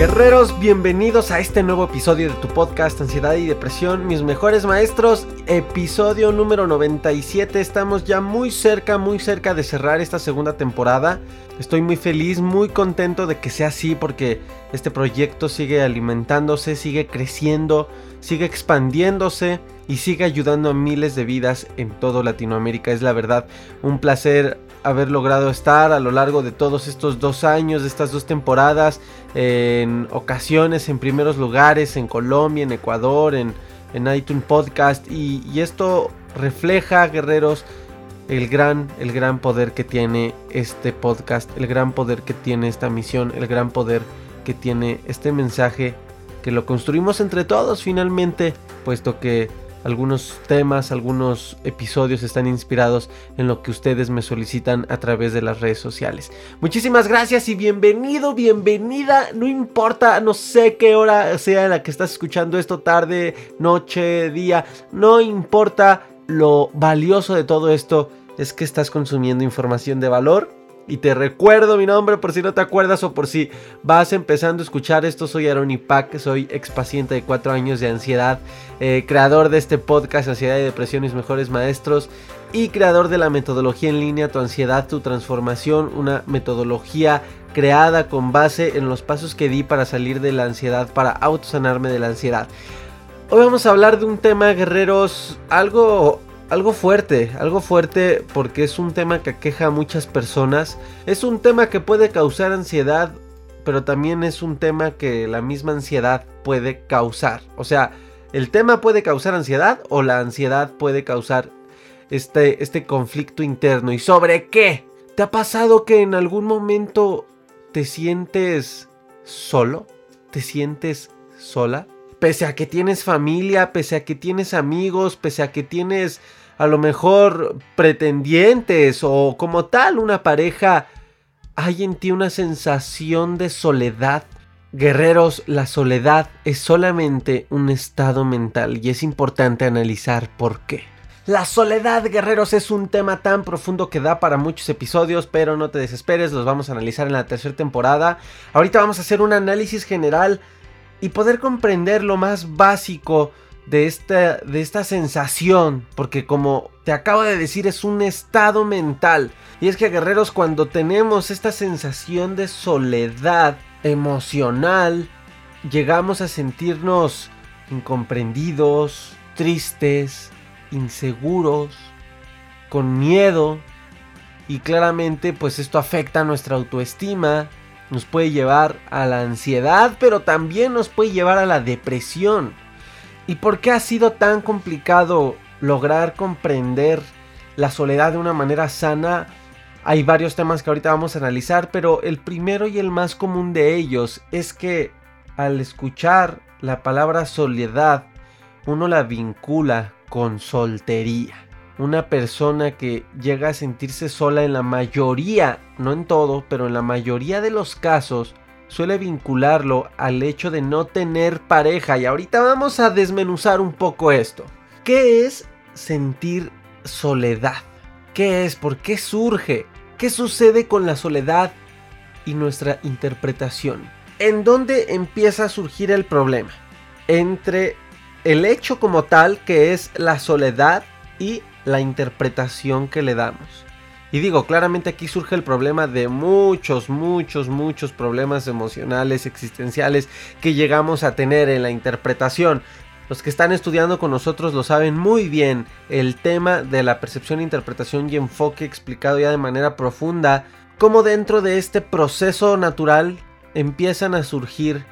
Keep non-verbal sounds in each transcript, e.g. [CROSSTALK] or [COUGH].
Guerreros, bienvenidos a este nuevo episodio de tu podcast Ansiedad y Depresión, mis mejores maestros, episodio número 97. Estamos ya muy cerca, muy cerca de cerrar esta segunda temporada. Estoy muy feliz, muy contento de que sea así porque este proyecto sigue alimentándose, sigue creciendo, sigue expandiéndose y sigue ayudando a miles de vidas en todo Latinoamérica. Es la verdad un placer haber logrado estar a lo largo de todos estos dos años, de estas dos temporadas, en ocasiones en primeros lugares, en Colombia, en Ecuador, en, en iTunes Podcast. Y, esto refleja, guerreros, el gran, el gran poder que tiene este podcast, el gran poder que tiene esta misión, el gran poder que tiene este mensaje, que lo construimos entre todos finalmente, puesto que algunos temas, algunos episodios están inspirados en lo que ustedes me solicitan a través de las redes sociales. Muchísimas gracias y bienvenido, bienvenida. No importa, no sé qué hora sea en la que estás escuchando esto, tarde, noche, día. No importa lo valioso de todo esto es que estás consumiendo información de valor y te recuerdo mi nombre por si no te acuerdas o por si vas empezando a escuchar esto. Soy Aaron Ipac, soy ex paciente de 4 años de ansiedad, eh, creador de este podcast Ansiedad y Depresión, mis mejores maestros y creador de la metodología en línea Tu ansiedad, tu transformación, una metodología creada con base en los pasos que di para salir de la ansiedad, para autosanarme de la ansiedad. Hoy vamos a hablar de un tema, guerreros, algo algo fuerte, algo fuerte porque es un tema que aqueja a muchas personas. Es un tema que puede causar ansiedad, pero también es un tema que la misma ansiedad puede causar. O sea, el tema puede causar ansiedad o la ansiedad puede causar este, este conflicto interno. ¿Y sobre qué? ¿Te ha pasado que en algún momento te sientes solo? ¿Te sientes sola? Pese a que tienes familia, pese a que tienes amigos, pese a que tienes a lo mejor pretendientes o como tal una pareja, hay en ti una sensación de soledad. Guerreros, la soledad es solamente un estado mental y es importante analizar por qué. La soledad, guerreros, es un tema tan profundo que da para muchos episodios, pero no te desesperes, los vamos a analizar en la tercera temporada. Ahorita vamos a hacer un análisis general y poder comprender lo más básico de esta, de esta sensación, porque como te acabo de decir es un estado mental. Y es que guerreros cuando tenemos esta sensación de soledad emocional, llegamos a sentirnos incomprendidos, tristes, inseguros, con miedo. Y claramente pues esto afecta nuestra autoestima, nos puede llevar a la ansiedad, pero también nos puede llevar a la depresión. ¿Y por qué ha sido tan complicado lograr comprender la soledad de una manera sana? Hay varios temas que ahorita vamos a analizar, pero el primero y el más común de ellos es que al escuchar la palabra soledad, uno la vincula con soltería. Una persona que llega a sentirse sola en la mayoría, no en todo, pero en la mayoría de los casos, suele vincularlo al hecho de no tener pareja y ahorita vamos a desmenuzar un poco esto. ¿Qué es sentir soledad? ¿Qué es? ¿Por qué surge? ¿Qué sucede con la soledad y nuestra interpretación? ¿En dónde empieza a surgir el problema? Entre el hecho como tal, que es la soledad, y la interpretación que le damos. Y digo, claramente aquí surge el problema de muchos, muchos, muchos problemas emocionales, existenciales que llegamos a tener en la interpretación. Los que están estudiando con nosotros lo saben muy bien. El tema de la percepción, interpretación y enfoque explicado ya de manera profunda. Cómo dentro de este proceso natural empiezan a surgir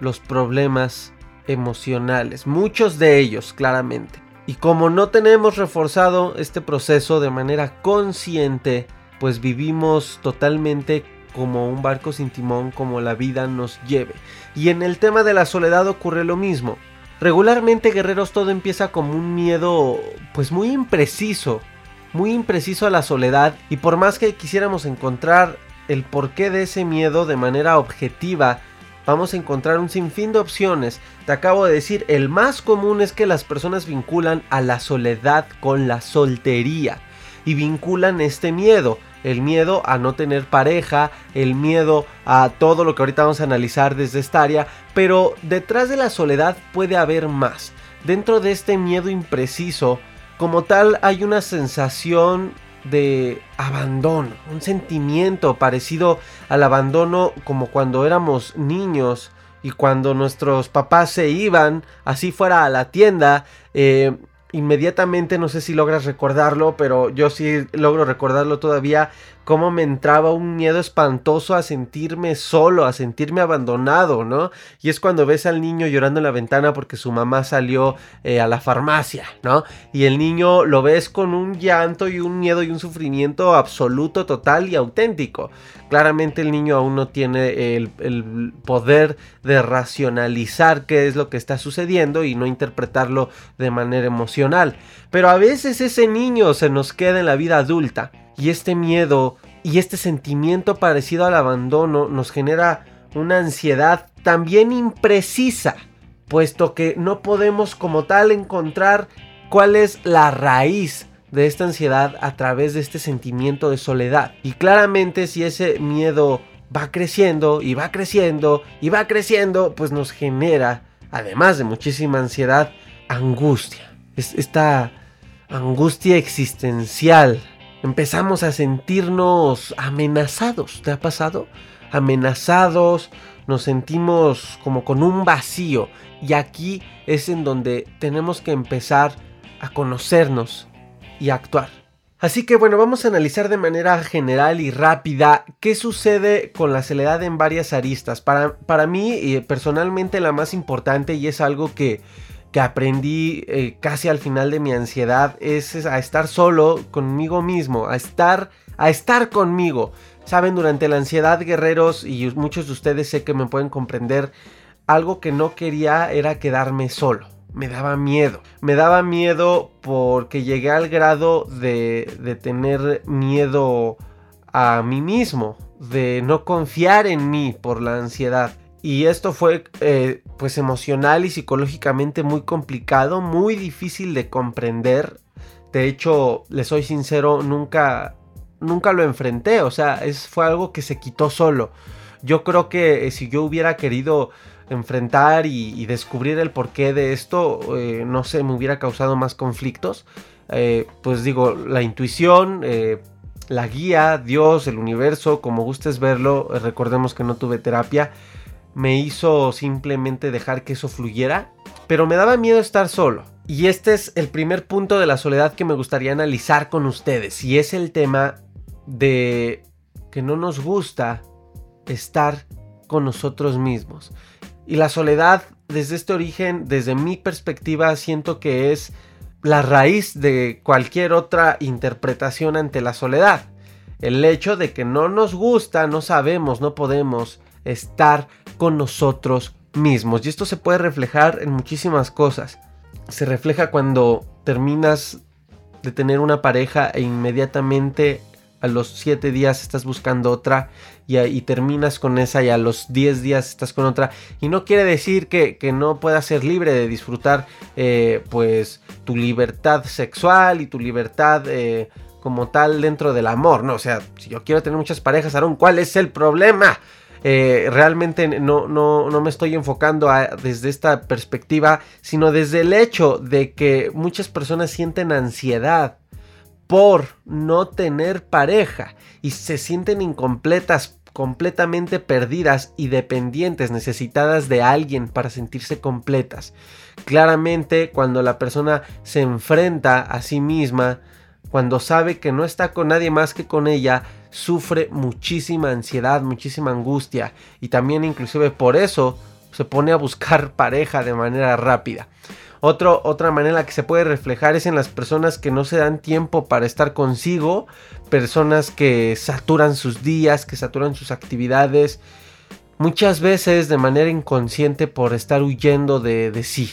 los problemas emocionales. Muchos de ellos, claramente. Y como no tenemos reforzado este proceso de manera consciente, pues vivimos totalmente como un barco sin timón, como la vida nos lleve. Y en el tema de la soledad ocurre lo mismo. Regularmente, guerreros, todo empieza como un miedo, pues muy impreciso, muy impreciso a la soledad. Y por más que quisiéramos encontrar el porqué de ese miedo de manera objetiva, vamos a encontrar un sinfín de opciones. Te acabo de decir, el más común es que las personas vinculan a la soledad con la soltería y vinculan este miedo. El miedo a no tener pareja, el miedo a todo lo que ahorita vamos a analizar desde esta área, pero detrás de la soledad puede haber más. Dentro de este miedo impreciso, como tal hay una sensación de abandono, un sentimiento parecido al abandono como cuando éramos niños y cuando nuestros papás se iban, así fuera a la tienda, eh, inmediatamente, no sé si logras recordarlo, pero yo sí logro recordarlo todavía, cómo me entraba un miedo espantoso a sentirme solo, a sentirme abandonado, ¿no? Y es cuando ves al niño llorando en la ventana porque su mamá salió eh, a la farmacia, ¿no? Y el niño lo ves con un llanto y un miedo y un sufrimiento absoluto, total y auténtico. Claramente el niño aún no tiene el, el poder de racionalizar qué es lo que está sucediendo y no interpretarlo de manera emocional. Pero a veces ese niño se nos queda en la vida adulta y este miedo y este sentimiento parecido al abandono nos genera una ansiedad también imprecisa, puesto que no podemos como tal encontrar cuál es la raíz de esta ansiedad a través de este sentimiento de soledad. Y claramente si ese miedo va creciendo y va creciendo y va creciendo, pues nos genera, además de muchísima ansiedad, angustia. Es esta angustia existencial empezamos a sentirnos amenazados. ¿Te ha pasado? Amenazados, nos sentimos como con un vacío. Y aquí es en donde tenemos que empezar a conocernos y a actuar. Así que bueno, vamos a analizar de manera general y rápida qué sucede con la soledad en varias aristas. Para, para mí, eh, personalmente, la más importante y es algo que que aprendí eh, casi al final de mi ansiedad es, a estar solo conmigo mismo, a estar, a estar conmigo. Saben, durante la ansiedad, guerreros, y muchos de ustedes sé que me pueden comprender, algo que no quería era quedarme solo. Me daba miedo. Me daba miedo porque llegué al grado de, de tener miedo a mí mismo, de no confiar en mí por la ansiedad. Y esto fue eh, pues emocional y psicológicamente muy complicado, muy difícil de comprender. De hecho, le soy sincero, nunca, nunca lo enfrenté. O sea, es, fue algo que se quitó solo. Yo creo que eh, si yo hubiera querido enfrentar y, descubrir el porqué de esto, eh, no sé, me hubiera causado más conflictos. pues digo, la intuición, la guía, Dios, el universo, como gustes verlo, recordemos que no tuve terapia me hizo simplemente dejar que eso fluyera, pero me daba miedo estar solo. Y este es el primer punto de la soledad que me gustaría analizar con ustedes, y es el tema de que no nos gusta estar con nosotros mismos. Y la soledad, desde este origen, desde mi perspectiva, siento que es la raíz de cualquier otra interpretación ante la soledad. El hecho de que no nos gusta, no sabemos, no podemos estar con nosotros mismos. Y esto se puede reflejar en muchísimas cosas. Se refleja cuando terminas de tener una pareja e inmediatamente a los 7 días estás buscando otra y, terminas con esa y a los 10 días estás con otra. Y no quiere decir que, no puedas ser libre de disfrutar eh, pues tu libertad sexual y tu libertad eh, como tal dentro del amor. No, o sea, si yo quiero tener muchas parejas, Aaron, ¿cuál es el problema? Eh, realmente no, no, no, me estoy enfocando desde esta perspectiva, sino desde el hecho de que muchas personas sienten ansiedad por no tener pareja y se sienten incompletas, completamente perdidas y dependientes, necesitadas de alguien para sentirse completas. Claramente cuando la persona se enfrenta a sí misma, cuando sabe que no está con nadie más que con ella, sufre muchísima ansiedad, muchísima angustia y también inclusive por eso se pone a buscar [LAUGHS] pareja de manera rápida. otra manera que se puede reflejar es en las personas que no se dan tiempo para estar consigo, personas que saturan sus días, que saturan sus actividades, muchas veces de manera inconsciente por estar huyendo de, de sí,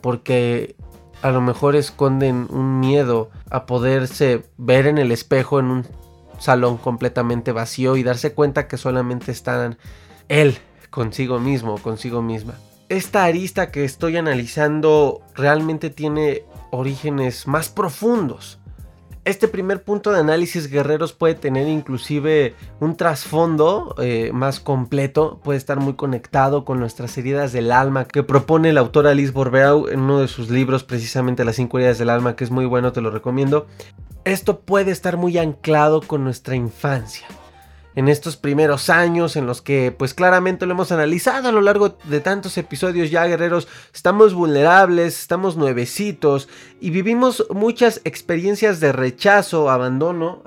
porque a lo mejor esconden un miedo a poderse ver en el espejo en un salón completamente vacío y darse cuenta que solamente están él consigo mismo, consigo misma. Esta arista que estoy analizando realmente tiene orígenes más profundos. Este primer punto de análisis guerreros puede tener inclusive un trasfondo eh, más completo, puede estar muy conectado con nuestras heridas del alma que propone el autor Alice Borbeau en uno de sus libros precisamente Las cinco heridas del alma que es muy bueno, te lo recomiendo. Esto puede estar muy anclado con nuestra infancia en estos primeros años en los que pues claramente lo hemos analizado a lo largo de tantos episodios ya guerreros, estamos vulnerables, estamos nuevecitos y vivimos muchas experiencias de rechazo, abandono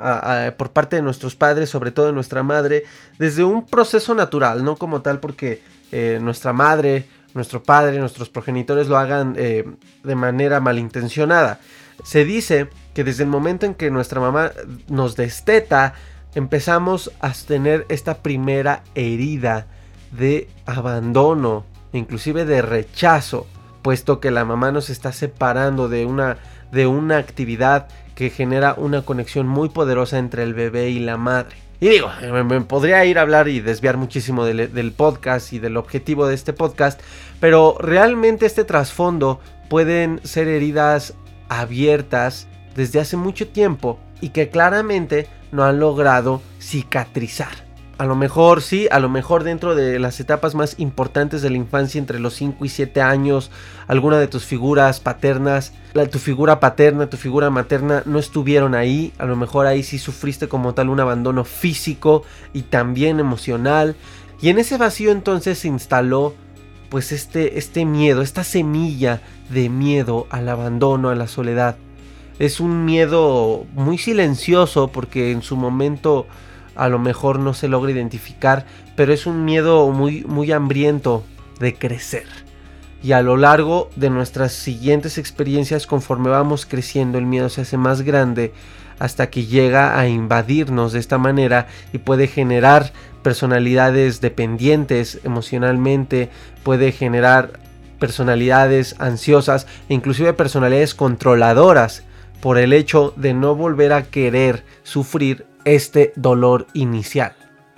por parte de nuestros padres, sobre todo de nuestra madre, desde un proceso natural, no como tal porque eh, nuestra madre, nuestro padre, nuestros progenitores lo hagan eh, de manera malintencionada. Se dice que desde el momento en que nuestra mamá nos desteta, empezamos a tener esta primera herida de abandono, inclusive de rechazo, puesto que la mamá nos está separando de una, de una actividad que genera una conexión muy poderosa entre el bebé y la madre. Y digo, me, podría ir a hablar y desviar muchísimo del, del, podcast y del objetivo de este podcast, pero realmente este trasfondo pueden ser heridas abiertas desde hace mucho tiempo y que claramente no han logrado cicatrizar. A lo mejor sí, a lo mejor dentro de las etapas más importantes de la infancia, entre los 5 y 7 años, alguna de tus figuras paternas, la, tu figura paterna, tu figura materna no estuvieron ahí. A lo mejor ahí sí sufriste como tal un abandono físico y también emocional. Y en ese vacío entonces se instaló pues este, este miedo, esta semilla de miedo al abandono, a la soledad es un miedo muy silencioso porque en su momento a lo mejor no se logra identificar, pero es un miedo muy, muy hambriento de crecer. Y a lo largo de nuestras siguientes experiencias, conforme vamos creciendo, el miedo se hace más grande hasta que llega a invadirnos de esta manera y puede generar personalidades dependientes emocionalmente, puede generar personalidades ansiosas e inclusive personalidades controladoras por el hecho de no volver a querer sufrir este dolor inicial.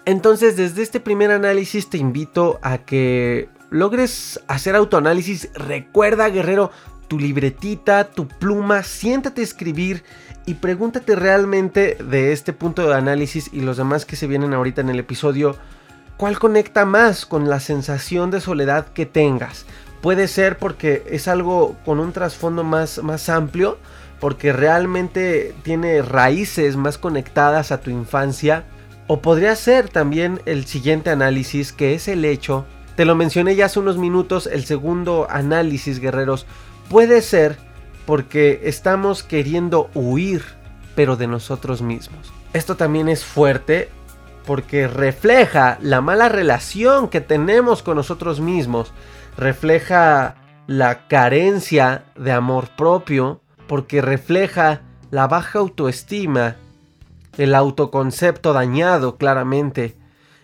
Entonces desde este primer análisis te invito a que logres hacer autoanálisis. Recuerda guerrero tu libretita, tu pluma, siéntate a escribir y pregúntate realmente de este punto de análisis y los demás que se vienen ahorita en el episodio, ¿cuál conecta más con la sensación de soledad que tengas? Puede ser porque es algo con un trasfondo más, más amplio, porque realmente tiene raíces más conectadas a tu infancia. O podría ser también el siguiente análisis, que es el hecho, te lo mencioné ya hace unos minutos, el segundo análisis, guerreros, puede ser porque estamos queriendo huir, pero de nosotros mismos. Esto también es fuerte porque refleja la mala relación que tenemos con nosotros mismos, refleja la carencia de amor propio, porque refleja la baja autoestima, el autoconcepto dañado claramente.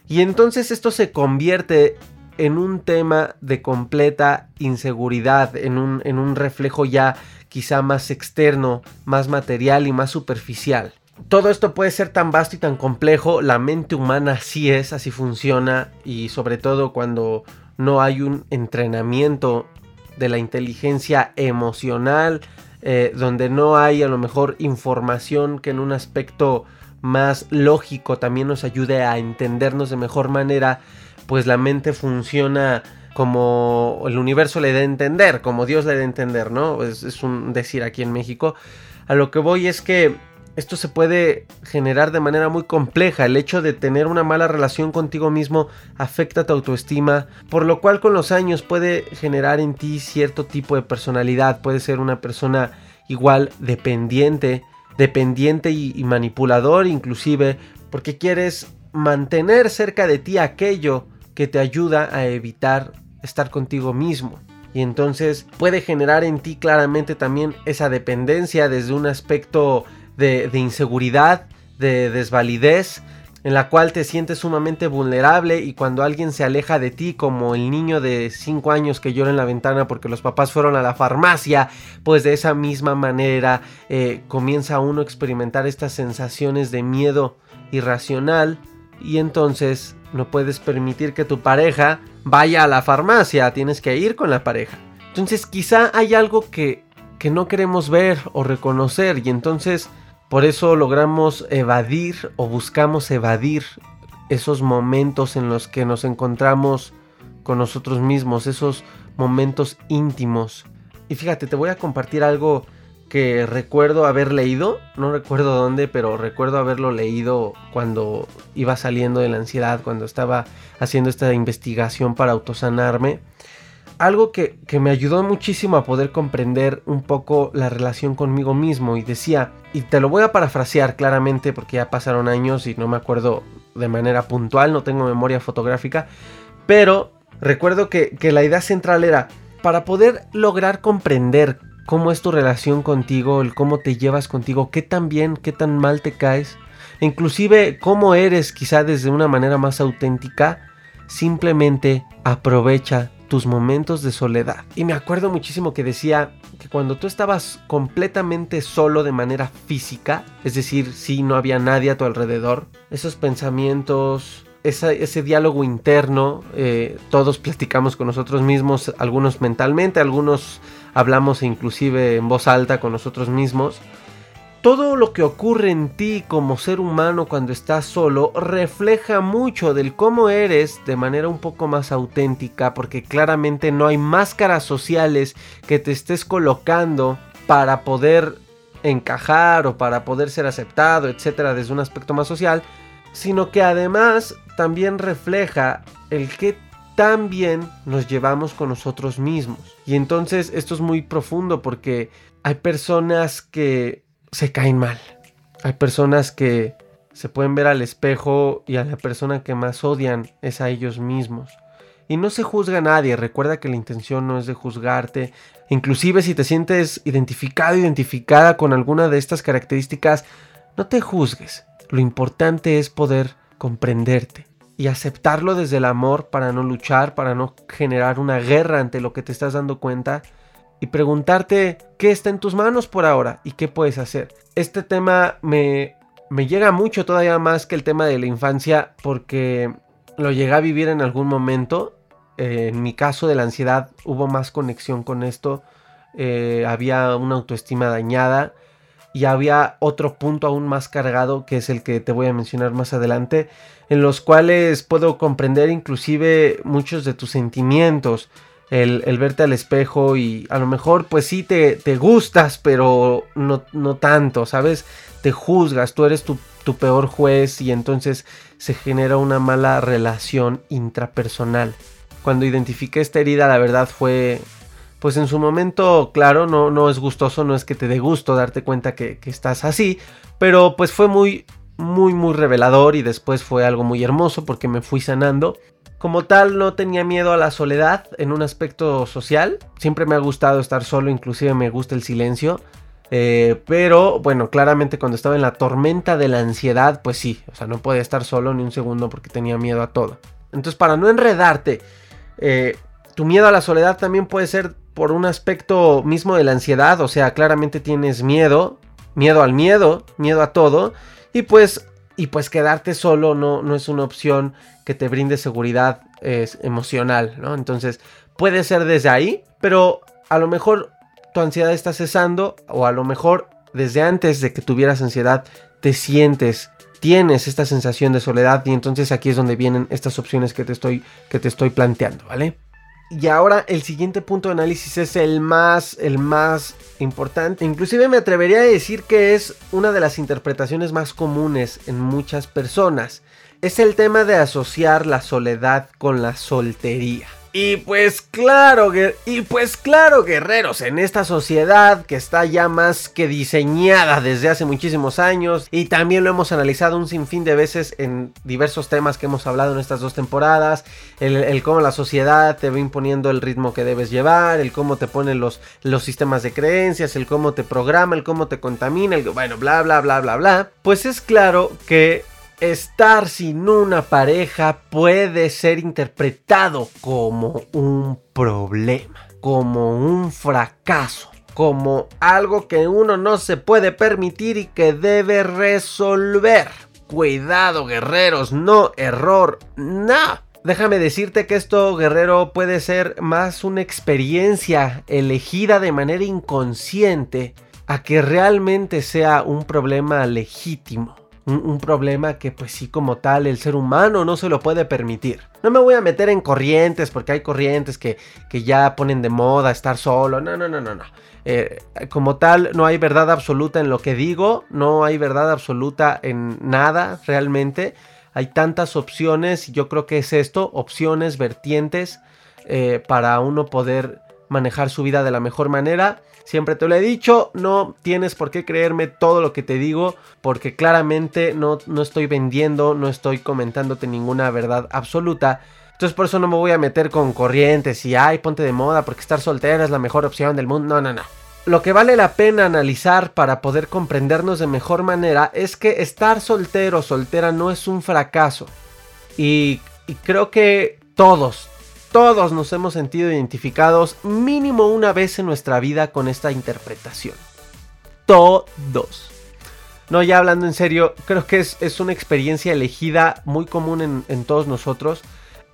Y entonces esto se convierte en un tema de completa inseguridad, en un, en un reflejo ya quizá más externo, más material y más superficial. Todo esto puede ser tan vasto y tan complejo, la mente humana así es, así funciona y sobre todo cuando no hay un entrenamiento de la inteligencia emocional, eh, donde no hay a lo mejor información que en un aspecto más lógico también nos ayude a entendernos de mejor manera, pues la mente funciona como el universo le dé a entender, como Dios le dé a entender, ¿no? Es, es un decir aquí en México. A lo que voy es que esto se puede generar de manera muy compleja. El hecho de tener una mala relación contigo mismo afecta tu autoestima, por lo cual con los años puede generar en ti cierto tipo de personalidad. Puede ser una persona igual dependiente, dependiente y, manipulador inclusive, porque quieres mantener cerca de ti aquello que te ayuda a evitar estar contigo mismo. Y entonces puede generar en ti claramente también esa dependencia desde un aspecto de, inseguridad, de desvalidez, en la cual te sientes sumamente vulnerable y cuando alguien se aleja de ti, como el niño de 5 años que llora en la ventana porque los papás fueron a la farmacia, pues de esa misma manera eh, comienza uno a experimentar estas sensaciones de miedo irracional y entonces no puedes permitir que tu pareja vaya a la farmacia, tienes que ir con la pareja. Entonces quizá hay algo que, que no queremos ver o reconocer y entonces por eso logramos evadir o buscamos evadir esos momentos en los que nos encontramos con nosotros mismos, esos momentos íntimos. Y fíjate, te voy a compartir algo que recuerdo haber leído, no recuerdo dónde, pero recuerdo haberlo leído cuando iba saliendo de la ansiedad, cuando estaba haciendo esta investigación para autosanarme algo que, me ayudó muchísimo a poder comprender un poco la relación conmigo mismo y decía, y te lo voy a parafrasear claramente porque ya pasaron años y no me acuerdo de manera puntual, no tengo memoria fotográfica, pero recuerdo que, que la idea central era, para poder lograr comprender cómo es tu relación contigo, el cómo te llevas contigo, qué tan bien, qué tan mal te caes, inclusive cómo eres quizá desde una manera más auténtica, simplemente aprovecha tus momentos de soledad. Y me acuerdo muchísimo que decía que cuando tú estabas completamente solo de manera física, es decir, si no había nadie a tu alrededor, esos pensamientos, ese diálogo interno, eh, todos platicamos con nosotros mismos, algunos mentalmente, algunos hablamos inclusive en voz alta con nosotros mismos todo lo que ocurre en ti como ser humano cuando estás solo refleja mucho del cómo eres de manera un poco más auténtica porque claramente no hay máscaras sociales que te estés colocando para poder encajar o para poder ser aceptado, etcétera, desde un aspecto más social, sino que además también refleja el que tan bien nos llevamos con nosotros mismos. Y entonces esto es muy profundo porque hay personas que se caen mal. Hay personas que se pueden ver al espejo y a la persona que más odian es a ellos mismos. Y no se juzga a nadie, recuerda que la intención no es de juzgarte. Inclusive si te sientes identificado, identificada con alguna de estas características, no te juzgues. Lo importante es poder comprenderte y aceptarlo desde el amor para no luchar, para no generar una guerra ante lo que te estás dando cuenta y preguntarte qué está en tus manos por ahora y qué puedes hacer. Este tema me, me llega mucho todavía más que el tema de la infancia porque lo llegué a vivir en algún momento. Eh, en mi caso de la ansiedad hubo más conexión con esto. Eh, había una autoestima dañada y había otro punto aún más cargado que es el que te voy a mencionar más adelante en los cuales puedo comprender inclusive muchos de tus sentimientos el, verte al espejo y a lo mejor pues sí te, te gustas, pero no, no, tanto, ¿sabes? Te juzgas, tú eres tu, tu peor juez y entonces se genera una mala relación intrapersonal. Cuando identifiqué esta herida, la verdad fue, pues en su momento, claro, no, no es gustoso, no es que te dé gusto darte cuenta que, que estás así, pero pues fue muy, muy, muy revelador y después fue algo muy hermoso porque me fui sanando como tal, no tenía miedo a la soledad en un aspecto social. Siempre me ha gustado estar solo, inclusive me gusta el silencio. Eh, pero bueno, claramente cuando estaba en la tormenta de la ansiedad, pues sí, o sea, no podía estar solo ni un segundo porque tenía miedo a todo. Entonces, para no enredarte, eh, tu miedo a la soledad también puede ser por un aspecto mismo de la ansiedad, o sea, claramente tienes miedo, miedo al miedo, miedo a todo, y pues y pues quedarte solo no, no es una opción que te brinde seguridad emocional, ¿no? Entonces puede ser desde ahí, pero a lo mejor tu ansiedad está cesando o a lo mejor desde antes de que tuvieras ansiedad te sientes tienes esta sensación de soledad y entonces aquí es donde vienen estas opciones que te estoy, que te estoy planteando, ¿vale? Y ahora el siguiente punto de análisis es el más, el más importante. Inclusive me atrevería a decir que es una de las interpretaciones más comunes en muchas personas. Es el tema de asociar la soledad con la soltería. Y pues claro, y pues claro, guerreros, en esta sociedad que está ya más que diseñada desde hace muchísimos años y también lo hemos analizado un sinfín de veces en diversos temas que hemos hablado en estas dos temporadas, el, cómo la sociedad te va imponiendo el ritmo que debes llevar, el cómo te pone los, los sistemas de creencias, el cómo te programa, el cómo te contamina, el bueno, bla, bla, bla, bla, bla. Pues es claro que estar sin una pareja puede ser interpretado como un problema, como un fracaso, como algo que uno no se puede permitir y que debe resolver. Cuidado guerreros, no error, no. Déjame decirte que esto, guerrero, puede ser más una experiencia elegida de manera inconsciente a que realmente sea un problema legítimo un, problema que pues sí como tal el ser humano no se lo puede permitir. No me voy a meter en corrientes porque hay corrientes que, que ya ponen de moda estar solo. No, no, no, no, no. Eh, como tal no hay verdad absoluta en lo que digo, no hay verdad absoluta en nada realmente. Hay tantas opciones y yo creo que es esto, opciones, vertientes eh, para uno poder manejar su vida de la mejor manera. Siempre te lo he dicho, no tienes por qué creerme todo lo que te digo, porque claramente no, no estoy vendiendo, no estoy comentándote ninguna verdad absoluta. Entonces por eso no me voy a meter con corrientes y ay, ponte de moda porque estar soltera es la mejor opción del mundo. No, no, no. Lo que vale la pena analizar para poder comprendernos de mejor manera es que estar soltero o soltera no es un fracaso. Y, y creo que todos, todos nos hemos sentido identificados mínimo una vez en nuestra vida con esta interpretación. Todos. No, ya hablando en serio, creo que es, una experiencia elegida muy común en, en todos nosotros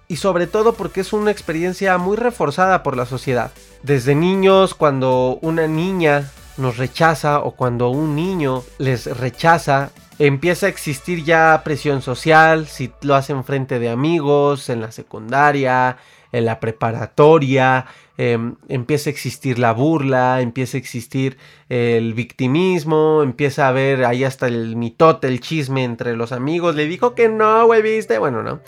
y sobre todo porque es una experiencia muy reforzada por la sociedad. Desde niños, cuando una niña nos rechaza o cuando un niño les rechaza, empieza a existir ya presión social, si lo hacen frente de amigos, en la secundaria, en la preparatoria, em, empieza a existir la burla, empieza a existir el victimismo, empieza a haber ahí hasta el mitote, el chisme entre los amigos, le dijo que no, güey, viste, bueno, ¿no?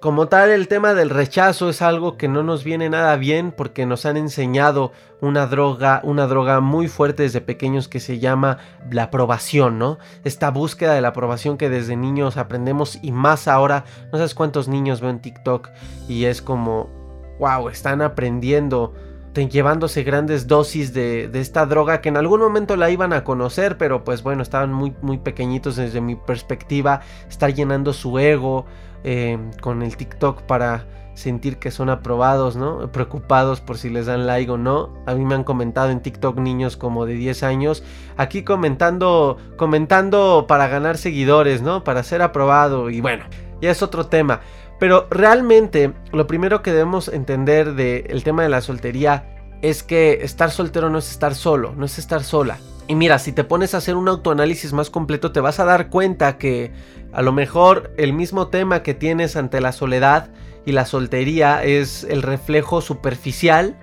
Como tal, el tema del rechazo es algo que no nos viene nada bien porque nos han enseñado una droga, una droga muy fuerte desde pequeños que se llama la aprobación, ¿no? Esta búsqueda de la aprobación que desde niños aprendemos y más ahora, no sabes cuántos niños ven TikTok y es como, wow, están aprendiendo, llevándose grandes dosis de, esta droga que en algún momento la iban a conocer, pero pues bueno, estaban muy, muy pequeñitos desde mi perspectiva, estar llenando su ego eh, con el TikTok para sentir que son aprobados, ¿no? Preocupados por si les dan like o no. A mí me han comentado en TikTok niños como de 10 años, aquí comentando, comentando para ganar seguidores, ¿no? Para ser aprobado y bueno, ya es otro tema. Pero realmente lo primero que debemos entender del tema de la soltería es que estar soltero no es estar solo, no es estar sola. Y mira, si te pones a hacer un autoanálisis más completo, te vas a dar cuenta que a lo mejor el mismo tema que tienes ante la soledad y la soltería es el reflejo superficial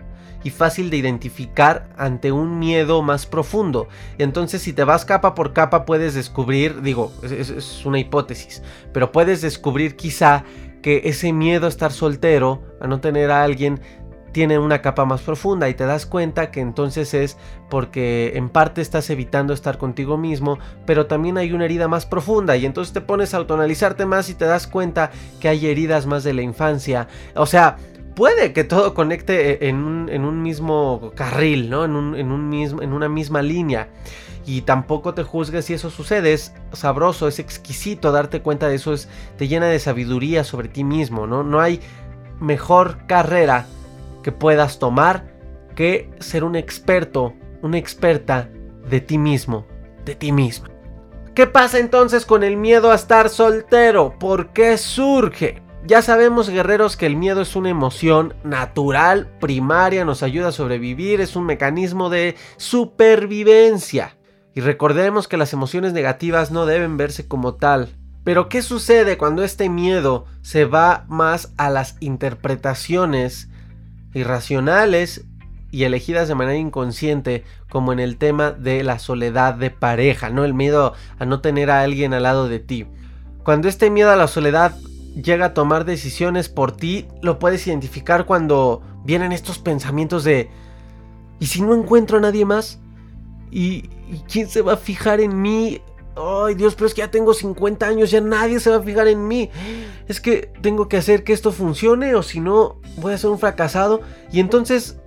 y fácil de identificar ante un miedo más profundo. Entonces si te vas capa por capa puedes descubrir, digo, es, es una hipótesis, pero puedes descubrir quizá que ese miedo a estar soltero, a no tener a alguien, tiene una capa más profunda y te das cuenta que entonces es porque en parte estás evitando estar contigo mismo, pero también hay una herida más profunda y entonces te pones a autoanalizarte más y te das cuenta que hay heridas más de la infancia. O sea, puede que todo conecte en un, mismo carril, ¿no? En, un, en, un mismo, en una misma línea y tampoco te juzgues si eso sucede. Es sabroso, es exquisito darte cuenta de eso, es, te llena de sabiduría sobre ti mismo, ¿no? No hay mejor carrera que puedas tomar que ser un experto, una experta de ti mismo, de ti mismo. ¿Qué pasa entonces con el miedo a estar soltero? ¿Por qué surge? Ya sabemos, guerreros, que el miedo es una emoción natural, primaria, nos ayuda a sobrevivir, es un mecanismo de supervivencia. Y recordemos que las emociones negativas no deben verse como tal, Pero ¿qué sucede cuando este miedo se va más a las interpretaciones irracionales y elegidas de manera inconsciente, como en el tema de la soledad de pareja, ¿no? El miedo a no tener a alguien al lado de ti. Cuando este miedo a la soledad llega a tomar decisiones por ti, lo puedes identificar cuando vienen estos pensamientos de ¿y si no encuentro a nadie más? ¿Y, ¿y quién se va a fijar en mí? Ay Dios, pero es que ya tengo 50 años, ya nadie se va a fijar en mí. Es que tengo que hacer que esto funcione o si no voy a ser un fracasado. Y entonces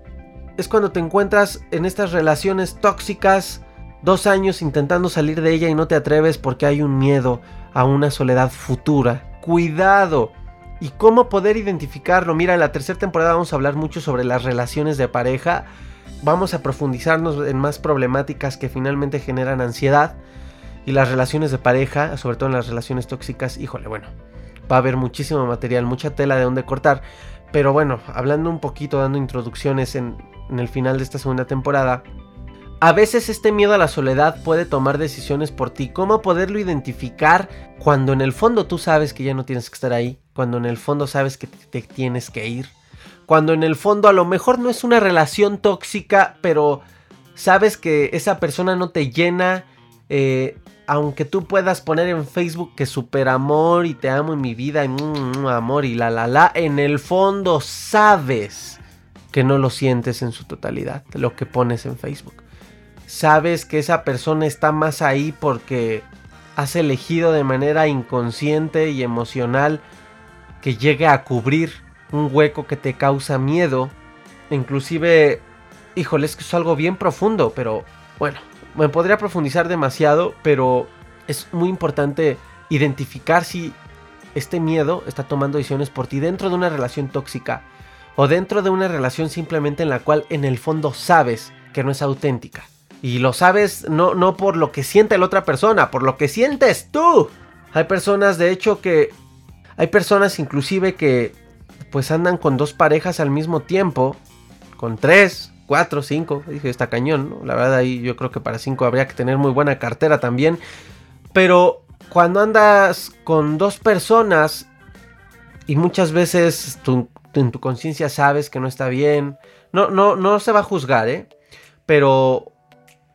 es cuando te encuentras en estas relaciones tóxicas, dos años intentando salir de ella y no te atreves porque hay un miedo a una soledad futura. Cuidado. ¿Y cómo poder identificarlo? Mira, en la tercera temporada vamos a hablar mucho sobre las relaciones de pareja. Vamos a profundizarnos en más problemáticas que finalmente generan ansiedad. Y las relaciones de pareja, sobre todo en las relaciones tóxicas, híjole, bueno, va a haber muchísimo material, mucha tela de donde cortar. Pero bueno, hablando un poquito, dando introducciones en, en el final de esta segunda temporada, a veces este miedo a la soledad puede tomar decisiones por ti. ¿Cómo poderlo identificar cuando en el fondo tú sabes que ya no tienes que estar ahí? Cuando en el fondo sabes que te tienes que ir. Cuando en el fondo a lo mejor no es una relación tóxica, pero sabes que esa persona no te llena. Eh, aunque tú puedas poner en Facebook que super amor y te amo en mi vida y mm, amor y la la la, en el fondo sabes que no lo sientes en su totalidad, lo que pones en Facebook. Sabes que esa persona está más ahí porque has elegido de manera inconsciente y emocional que llegue a cubrir un hueco que te causa miedo. Inclusive, híjole, es que es algo bien profundo, pero bueno, me podría profundizar demasiado, pero es muy importante identificar si este miedo está tomando decisiones por ti dentro de una relación tóxica o dentro de una relación simplemente en la cual en el fondo sabes que no es auténtica. Y lo sabes no, no por lo que siente la otra persona, por lo que sientes tú. Hay personas de hecho que... Hay personas inclusive que pues andan con dos parejas al mismo tiempo, con tres, 4, 5, dije, está cañón. La verdad ahí yo creo que para 5 habría que tener muy buena cartera también. Pero cuando andas con dos personas y muchas veces en tu conciencia sabes que no está bien, no, no, no se va a juzgar, ¿eh? Pero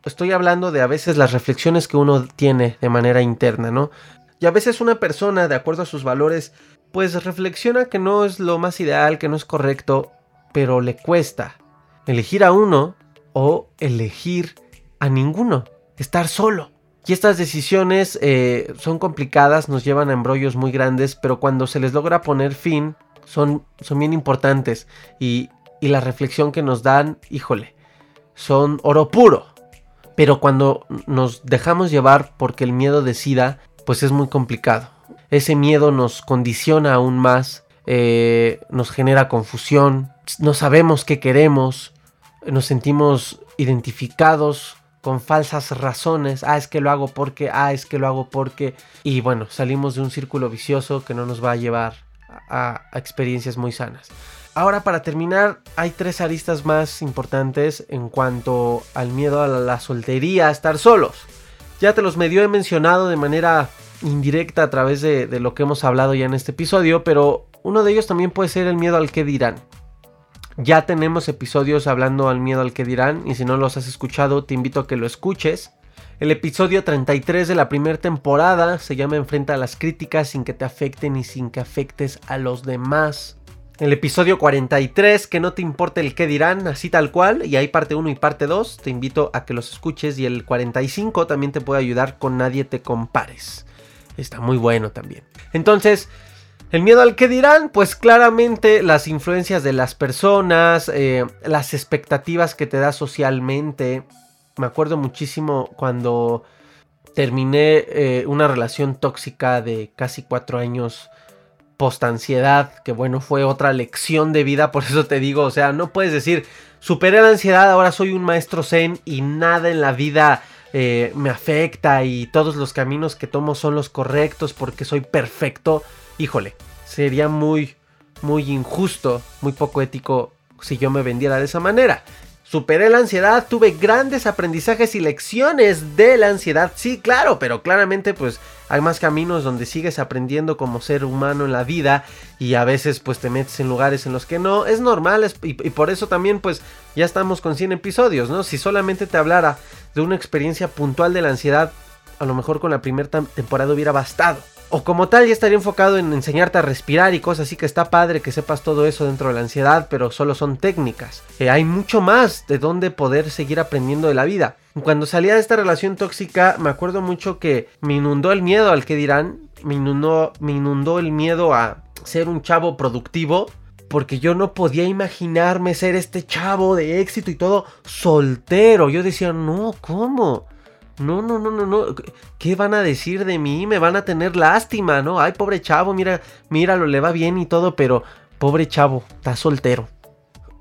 estoy hablando de a veces las reflexiones que uno tiene de manera interna, ¿no? Y a veces una persona, de acuerdo a sus valores, pues reflexiona que no es lo más ideal, que no es correcto, pero le cuesta elegir a uno o elegir a ninguno, estar solo. Y estas decisiones eh, son complicadas, nos llevan a embrollos muy grandes, pero cuando se les logra poner fin, son, son bien importantes. Y, y la reflexión que nos dan, híjole, son oro puro. Pero cuando nos dejamos llevar porque el miedo decida, pues es muy complicado. Ese miedo nos condiciona aún más, eh, nos genera confusión, no sabemos qué queremos, nos sentimos identificados con falsas razones. Ah, es que lo hago porque, ah, es que lo hago porque. Y bueno, salimos de un círculo vicioso que no nos va a llevar a, experiencias muy sanas. Ahora para terminar, hay tres aristas más importantes en cuanto al miedo a la, soltería, a estar solos. Ya te los medio he mencionado de manera indirecta a través de, lo que hemos hablado ya en este episodio, pero uno de ellos también puede ser el miedo al que dirán. Ya tenemos episodios hablando al miedo al que dirán y si no los has escuchado te invito a que lo escuches. El episodio 33 de la primera temporada se llama Enfrenta a las críticas sin que te afecten y sin que afectes a los demás. El episodio 43, que no te importe el qué dirán, así tal cual, y hay parte 1 y parte 2, te invito a que los escuches y el 45 también te puede ayudar con Nadie te compares. Está muy bueno también. Entonces, el miedo al que dirán, pues claramente las influencias de las personas, eh, las expectativas que te da socialmente. Me acuerdo muchísimo cuando terminé eh, una relación tóxica de casi cuatro años post ansiedad, que bueno, fue otra lección de vida, por eso te digo, o sea, no puedes decir, superé la ansiedad, ahora soy un maestro zen y nada en la vida eh, me afecta y todos los caminos que tomo son los correctos porque soy perfecto híjole, sería muy, muy injusto, muy poco ético si yo me vendiera de esa manera. Superé la ansiedad, tuve grandes aprendizajes y lecciones de la ansiedad. Sí, claro, pero claramente pues hay más caminos donde sigues aprendiendo como ser humano en la vida y a veces pues te metes en lugares en los que no. Es normal y, y, por eso también pues ya estamos con 100 episodios, ¿no? Si solamente te hablara de una experiencia puntual de la ansiedad, a lo mejor con la primera temporada hubiera bastado o como tal ya estaría enfocado en enseñarte a respirar y cosas así que está padre que sepas todo eso dentro de la ansiedad, pero solo son técnicas. Eh, hay mucho más de donde poder seguir aprendiendo de la vida. Cuando salía de esta relación tóxica, me acuerdo mucho que me inundó el miedo al que dirán, me inundó, me inundó el miedo a ser un chavo productivo. Porque yo no podía imaginarme ser este chavo de éxito y todo soltero. Yo decía, no, ¿cómo? No, no, no, no, no. ¿Qué van a decir de mí? Me van a tener lástima, ¿no? Ay, pobre chavo, mira, míralo, le va bien y todo, pero pobre chavo, está soltero.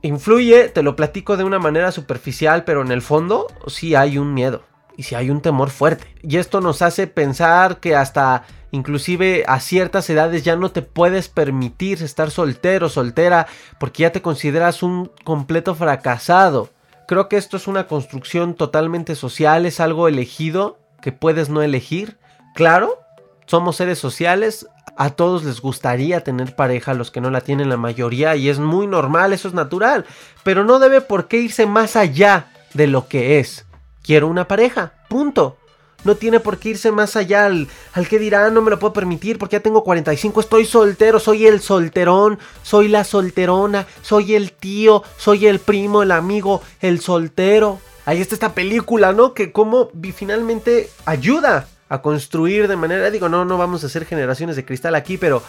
Influye, te lo platico de una manera superficial, pero en el fondo sí hay un miedo y sí hay un temor fuerte. Y esto nos hace pensar que hasta inclusive a ciertas edades ya no te puedes permitir estar soltero, soltera, porque ya te consideras un completo fracasado. Creo que esto es una construcción totalmente social, es algo elegido que puedes no elegir. Claro, somos seres sociales, a todos les gustaría tener pareja, los que no la tienen la mayoría, y es muy normal, eso es natural, pero no debe por qué irse más allá de lo que es. Quiero una pareja, punto. No tiene por qué irse más allá al, que dirá, no me lo puedo permitir porque ya tengo 45, estoy soltero, soy el solterón, soy la solterona, soy el tío, soy el primo, el amigo, el soltero. Ahí está esta película, ¿no? Que como finalmente ayuda a construir de manera, digo, no, no vamos a hacer generaciones de cristal aquí, pero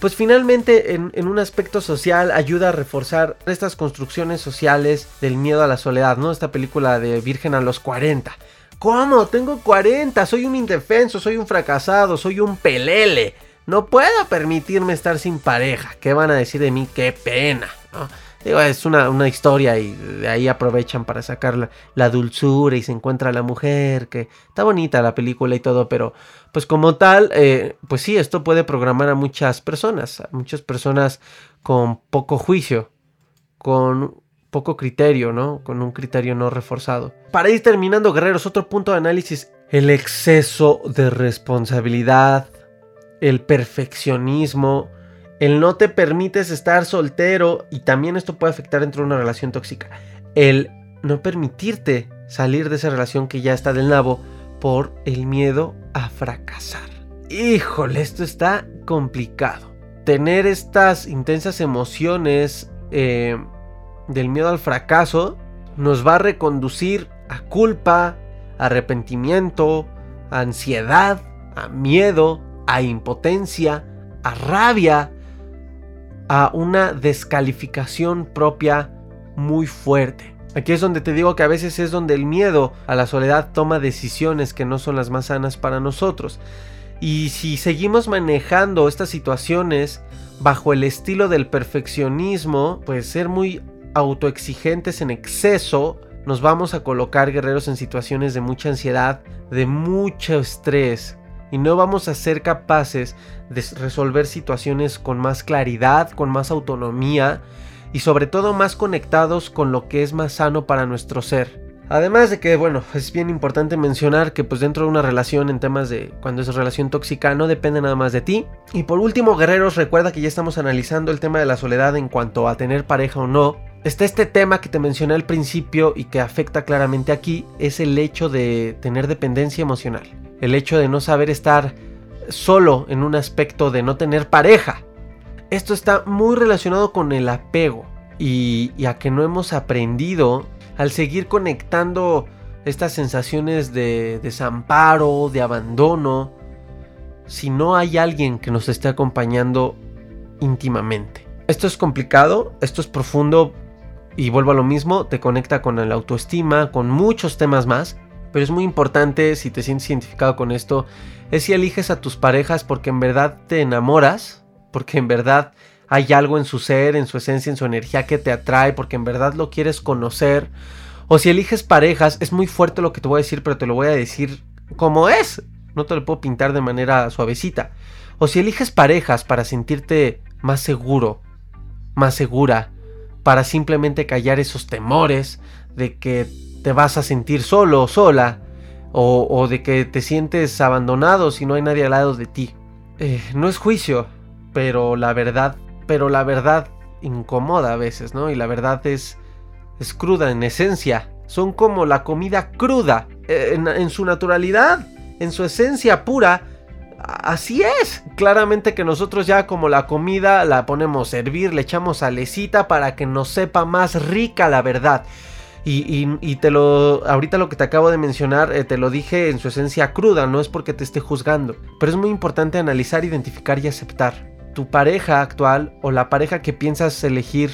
pues finalmente en, un aspecto social ayuda a reforzar estas construcciones sociales del miedo a la soledad, ¿no? Esta película de Virgen a los 40. ¿Cómo? Tengo 40, soy un indefenso, soy un fracasado, soy un pelele. No puedo permitirme estar sin pareja. ¿Qué van a decir de mí? ¡Qué pena! Digo, es una, historia y de ahí aprovechan para sacar la, dulzura y se encuentra la mujer, que está bonita la película y todo, pero pues como tal, eh, pues sí, esto puede programar a muchas personas, a muchas personas con poco juicio, con poco criterio, ¿no? Con un criterio no reforzado. Para ir terminando, guerreros, otro punto de análisis, el exceso de responsabilidad, el perfeccionismo, el no te permites estar soltero y también esto puede afectar dentro de una relación tóxica. El no permitirte salir de esa relación que ya está del nabo por el miedo a fracasar. Híjole, esto está complicado. Tener estas intensas emociones eh, del miedo al fracaso nos va a reconducir a culpa, arrepentimiento, a ansiedad, a miedo, a impotencia, a rabia, a una descalificación propia muy fuerte. Aquí es donde te digo que a veces es donde el miedo a la soledad toma decisiones que no son las más sanas para nosotros. Y si seguimos manejando estas situaciones bajo el estilo del perfeccionismo, pues ser muy autoexigentes en exceso, nos vamos a colocar guerreros en situaciones de mucha ansiedad, de mucho estrés, y no vamos a ser capaces de resolver situaciones con más claridad, con más autonomía y sobre todo más conectados con lo que es más sano para nuestro ser. Además de que, bueno, es bien importante mencionar que pues dentro de una relación en temas de cuando es relación tóxica no depende nada más de ti. Y por último, guerreros, recuerda que ya estamos analizando el tema de la soledad en cuanto a tener pareja o no. Está este tema que te mencioné al principio y que afecta claramente aquí, es el hecho de tener dependencia emocional. El hecho de no saber estar solo en un aspecto de no tener pareja. Esto está muy relacionado con el apego y, y a que no hemos aprendido al seguir conectando estas sensaciones de desamparo, de abandono, si no hay alguien que nos esté acompañando íntimamente. Esto es complicado, esto es profundo y vuelvo a lo mismo, te conecta con la autoestima, con muchos temas más, pero es muy importante si te sientes identificado con esto, es si eliges a tus parejas porque en verdad te enamoras, porque en verdad hay algo en su ser, en su esencia, en su energía que te atrae porque en verdad lo quieres conocer. O si eliges parejas, es muy fuerte lo que te voy a decir, pero te lo voy a decir como es. No te lo puedo pintar de manera suavecita. O si eliges parejas para sentirte más seguro, más segura, para simplemente callar esos temores de que te vas a sentir solo o sola, o, de que te sientes abandonado si no hay nadie al lado de ti. Eh, no es juicio, pero la verdad, pero la verdad incomoda a veces, ¿no? Y la verdad es, es cruda en esencia. Son como la comida cruda, eh, en su naturalidad, en su esencia pura Así es. Claramente que nosotros ya como la comida la ponemos a hervir, le echamos salecita para que nos sepa más rica la verdad. Y, te lo. Ahorita lo que te acabo de mencionar, eh, te lo dije en su esencia cruda, no es porque te esté juzgando. Pero es muy importante analizar, identificar y aceptar. Tu pareja actual o la pareja que piensas elegir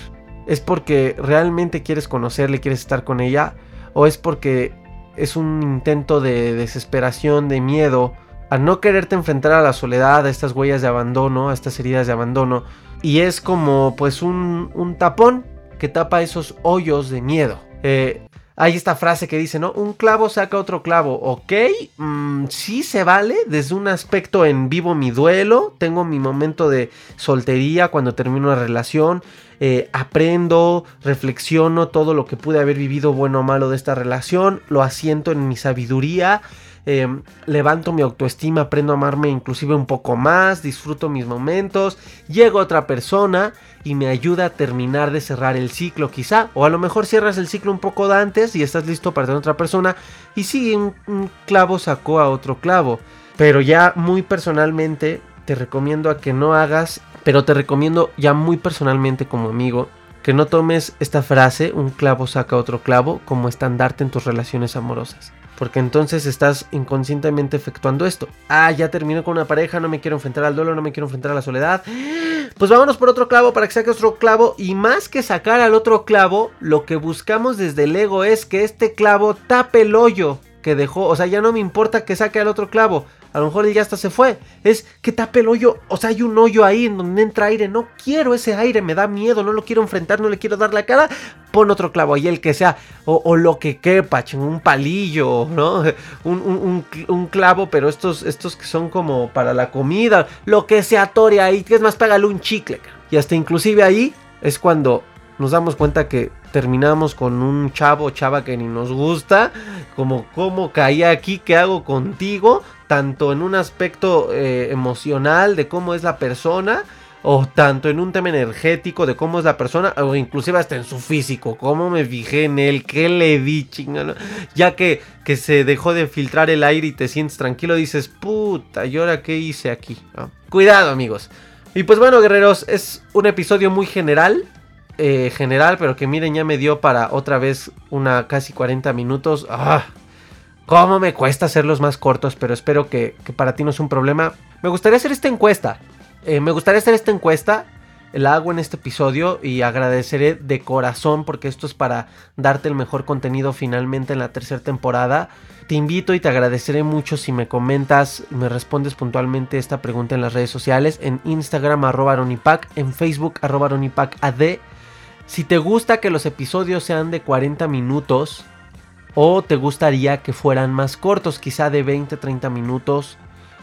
es porque realmente quieres conocerle, quieres estar con ella, o es porque es un intento de desesperación, de miedo a no quererte enfrentar a la soledad, a estas huellas de abandono, a estas heridas de abandono. Y es como pues un, tapón que tapa esos hoyos de miedo. Eh, hay esta frase que dice, ¿no? Un clavo saca otro clavo, ¿ok? Mm, sí se vale desde un aspecto en vivo mi duelo, tengo mi momento de soltería cuando termino una relación, eh, aprendo, reflexiono todo lo que pude haber vivido bueno o malo de esta relación, lo asiento en mi sabiduría Em, levanto mi autoestima, aprendo a amarme inclusive un poco más, disfruto mis momentos, llega otra persona y me ayuda a terminar de cerrar el ciclo quizá, o a lo mejor cierras el ciclo un poco de antes y estás listo para tener otra persona y sí, un, un clavo sacó a otro clavo, pero ya muy personalmente te recomiendo a que no hagas, pero te recomiendo ya muy personalmente como amigo, que no tomes esta frase, un clavo saca otro clavo, como estandarte en tus relaciones amorosas. Porque entonces estás inconscientemente efectuando esto. Ah, ya terminé con una pareja, no me quiero enfrentar al dolor, no me quiero enfrentar a la soledad. Pues vámonos por otro clavo para que saque otro clavo. Y más que sacar al otro clavo, lo que buscamos desde el ego es que este clavo tape el hoyo que dejó. O sea, ya no me importa que saque al otro clavo. A lo mejor él ya hasta se fue. Es que tape el hoyo. O sea, hay un hoyo ahí en donde entra aire. No quiero ese aire, me da miedo. No lo quiero enfrentar, no le quiero dar la cara. Pon otro clavo ahí, el que sea. O, lo que quepa, un palillo, ¿no? [LAUGHS] Un, clavo, pero estos, estos que son como para la comida. Lo que se atore ahí. Es más, pégale un chicle. Y hasta inclusive ahí es cuando nos damos cuenta que terminamos con un chavo chava que ni nos gusta, como cómo caí aquí, qué hago contigo, tanto en un aspecto eh, emocional de cómo es la persona, o tanto en un tema energético de cómo es la persona, o inclusive hasta en su físico, cómo me fijé en él, qué le di, chingada. Ya que, que se dejó de filtrar el aire y te sientes tranquilo, dices, puta, ¿y ahora qué hice aquí? Cuidado, amigos. Y pues bueno, guerreros, es un episodio muy general. Eh, general, pero que miren, ya me dio para otra vez una casi 40 minutos. ¡Ah! ¿Cómo me cuesta hacerlos más cortos? Pero espero que, para ti no es un problema. Me gustaría hacer esta encuesta. Eh, me gustaría hacer esta encuesta. La hago en este episodio y agradeceré de corazón porque esto es para darte el mejor contenido finalmente en la tercera temporada. Te invito y te agradeceré mucho si me comentas, me respondes puntualmente esta pregunta en las redes sociales, en Instagram arroba aronipac, en Facebook arroba ad si te gusta que los episodios sean de 40 minutos o te gustaría que fueran más cortos, quizá de 20, 30 minutos.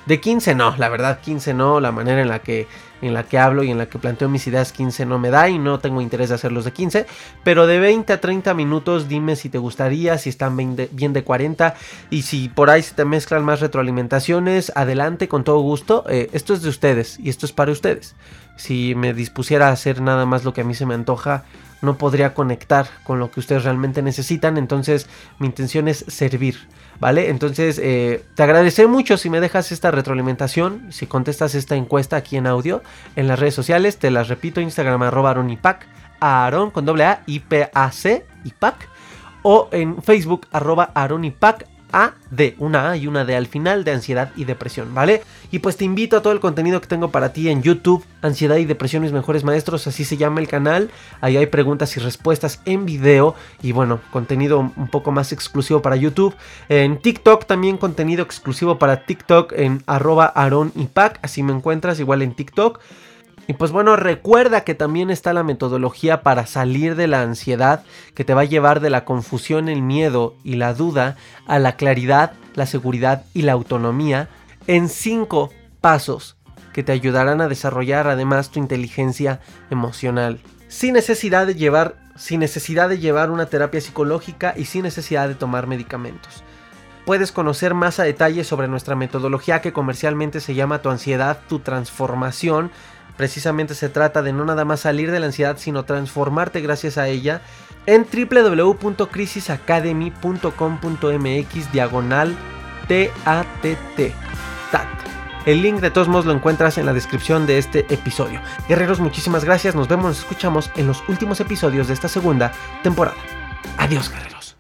De 15 no, la verdad 15 no, la manera en la que en la que hablo y en la que planteo mis ideas 15 no me da y no tengo interés de hacerlos de 15, pero de 20 a 30 minutos dime si te gustaría, si están bien de, 40 y si por ahí se te mezclan más retroalimentaciones, adelante con todo gusto, eh, esto es de ustedes y esto es para ustedes si me dispusiera a hacer nada más lo que a mí se me antoja, no podría conectar con lo que ustedes realmente necesitan. Entonces mi intención es servir. ¿Vale? Entonces eh, te agradeceré mucho si me dejas esta retroalimentación, si contestas esta encuesta aquí en audio, en las redes sociales. Te las repito, Instagram arroba aronipac, Aaron con doble A, I P A C, IPAC. O en Facebook arroba aronipac, a D, una A y una D al final de ansiedad y depresión, ¿vale? Y pues te invito a todo el contenido que tengo para ti en YouTube, Ansiedad y Depresión, mis mejores maestros, así se llama el canal. Ahí hay preguntas y respuestas en video y bueno, contenido un poco más exclusivo para YouTube. En TikTok también contenido exclusivo para TikTok en arroba Aaron y Pac, así me encuentras igual en TikTok. Y pues bueno, recuerda que también está la metodología para salir de la ansiedad que te va a llevar de la confusión, el miedo y la duda a la claridad, la seguridad y la autonomía en cinco pasos que te ayudarán a desarrollar además tu inteligencia emocional. sin necesidad de llevar, sin necesidad de llevar una terapia psicológica y sin necesidad de tomar medicamentos. Puedes conocer más a detalle sobre nuestra metodología que comercialmente se llama Tu ansiedad, tu transformación. Precisamente se trata de no nada más salir de la ansiedad, sino transformarte gracias a ella en www.crisisacademy.com.mx diagonal TATT. El link de todos modos lo encuentras en la descripción de este episodio. Guerreros, muchísimas gracias. Nos vemos, nos escuchamos en los últimos episodios de esta segunda temporada. Adiós, guerreros.